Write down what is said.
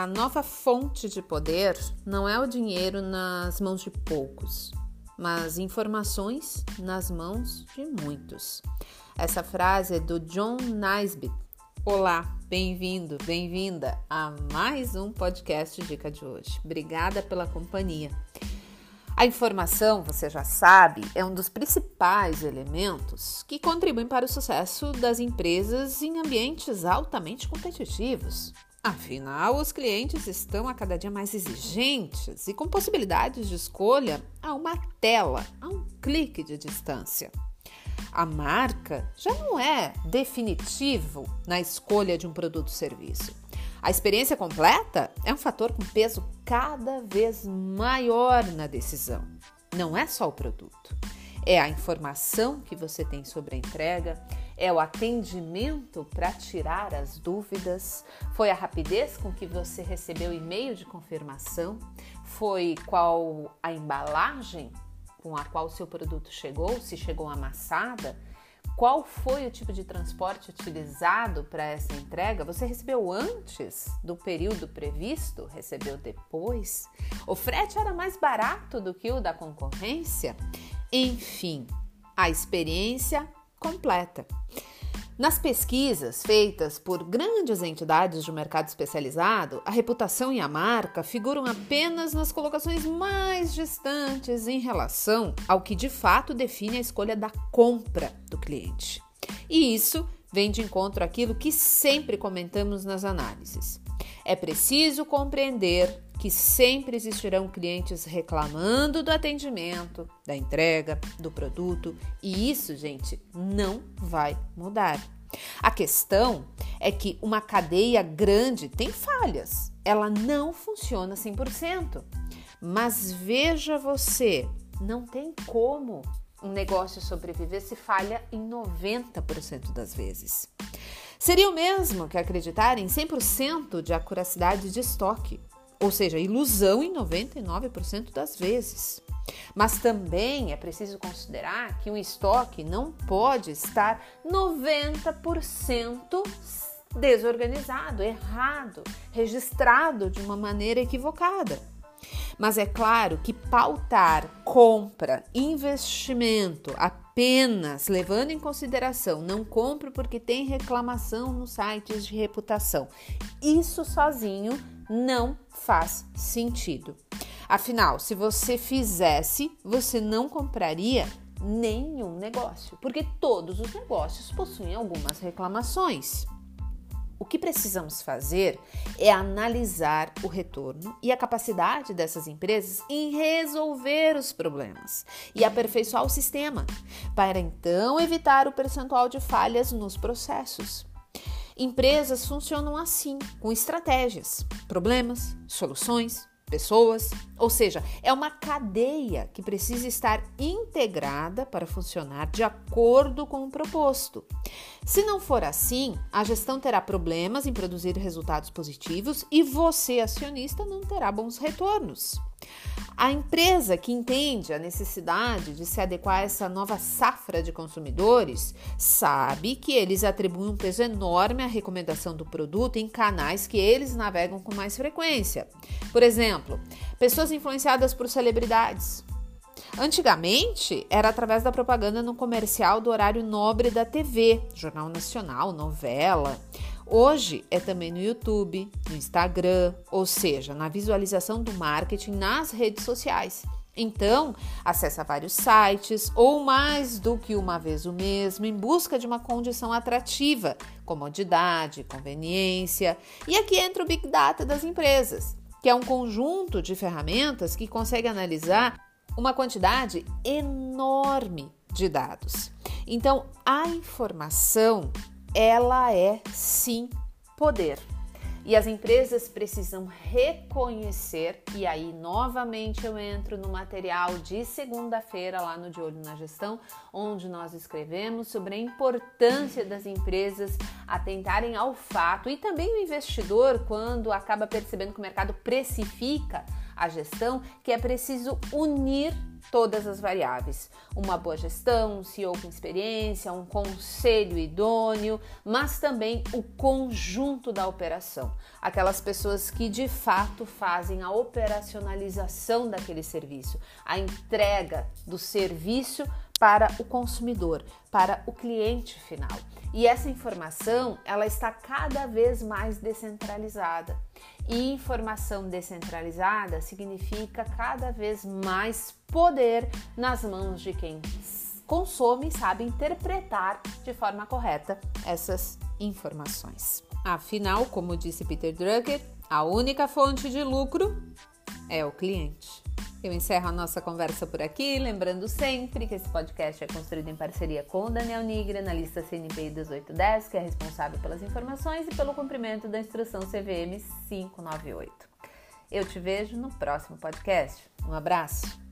A nova fonte de poder não é o dinheiro nas mãos de poucos, mas informações nas mãos de muitos. Essa frase é do John Naisbitt. Olá, bem-vindo, bem-vinda a mais um podcast Dica de hoje. Obrigada pela companhia. A informação, você já sabe, é um dos principais elementos que contribuem para o sucesso das empresas em ambientes altamente competitivos. Afinal, os clientes estão a cada dia mais exigentes e com possibilidades de escolha a uma tela, a um clique de distância. A marca já não é definitivo na escolha de um produto ou serviço. A experiência completa é um fator com peso cada vez maior na decisão. Não é só o produto, é a informação que você tem sobre a entrega, é o atendimento para tirar as dúvidas, foi a rapidez com que você recebeu o e-mail de confirmação, foi qual a embalagem com a qual seu produto chegou, se chegou amassada, qual foi o tipo de transporte utilizado para essa entrega? Você recebeu antes do período previsto? Recebeu depois? O frete era mais barato do que o da concorrência? Enfim, a experiência completa. Nas pesquisas feitas por grandes entidades de mercado especializado, a reputação e a marca figuram apenas nas colocações mais distantes em relação ao que de fato define a escolha da compra do cliente. E isso vem de encontro àquilo que sempre comentamos nas análises. É preciso compreender que sempre existirão clientes reclamando do atendimento, da entrega, do produto, e isso, gente, não vai mudar. A questão é que uma cadeia grande tem falhas, ela não funciona 100%. Mas veja você, não tem como um negócio sobreviver se falha em 90% das vezes. Seria o mesmo que acreditar em 100% de acuracidade de estoque ou seja, ilusão em 99% das vezes. Mas também é preciso considerar que um estoque não pode estar 90% desorganizado, errado, registrado de uma maneira equivocada. Mas é claro que pautar compra, investimento apenas levando em consideração não compro porque tem reclamação nos sites de reputação, isso sozinho não faz sentido. Afinal, se você fizesse, você não compraria nenhum negócio, porque todos os negócios possuem algumas reclamações. O que precisamos fazer é analisar o retorno e a capacidade dessas empresas em resolver os problemas e aperfeiçoar o sistema, para então evitar o percentual de falhas nos processos. Empresas funcionam assim, com estratégias, problemas, soluções, pessoas, ou seja, é uma cadeia que precisa estar integrada para funcionar de acordo com o proposto. Se não for assim, a gestão terá problemas em produzir resultados positivos e você, acionista, não terá bons retornos. A empresa que entende a necessidade de se adequar a essa nova safra de consumidores sabe que eles atribuem um peso enorme à recomendação do produto em canais que eles navegam com mais frequência. Por exemplo, pessoas influenciadas por celebridades. Antigamente era através da propaganda no comercial do horário nobre da TV, Jornal Nacional, novela. Hoje é também no YouTube, no Instagram, ou seja, na visualização do marketing nas redes sociais. Então, acessa vários sites ou mais do que uma vez o mesmo em busca de uma condição atrativa, comodidade, conveniência. E aqui entra o Big Data das empresas, que é um conjunto de ferramentas que consegue analisar uma quantidade enorme de dados. Então, a informação ela é sim poder. E as empresas precisam reconhecer, e aí novamente eu entro no material de segunda-feira lá no De Olho na Gestão, onde nós escrevemos sobre a importância das empresas atentarem ao fato e também o investidor, quando acaba percebendo que o mercado precifica a gestão, que é preciso unir todas as variáveis. Uma boa gestão, um CEO com experiência, um conselho idôneo, mas também o conjunto da operação. Aquelas pessoas que de fato fazem a operacionalização daquele serviço, a entrega do serviço para o consumidor, para o cliente final. E essa informação, ela está cada vez mais descentralizada. E informação descentralizada significa cada vez mais poder nas mãos de quem consome e sabe interpretar de forma correta essas informações. Afinal, como disse Peter Drucker, a única fonte de lucro é o cliente. Eu encerro a nossa conversa por aqui, lembrando sempre que esse podcast é construído em parceria com o Daniel Nigre, analista CNPI 1810, que é responsável pelas informações e pelo cumprimento da instrução CVM 598. Eu te vejo no próximo podcast. Um abraço!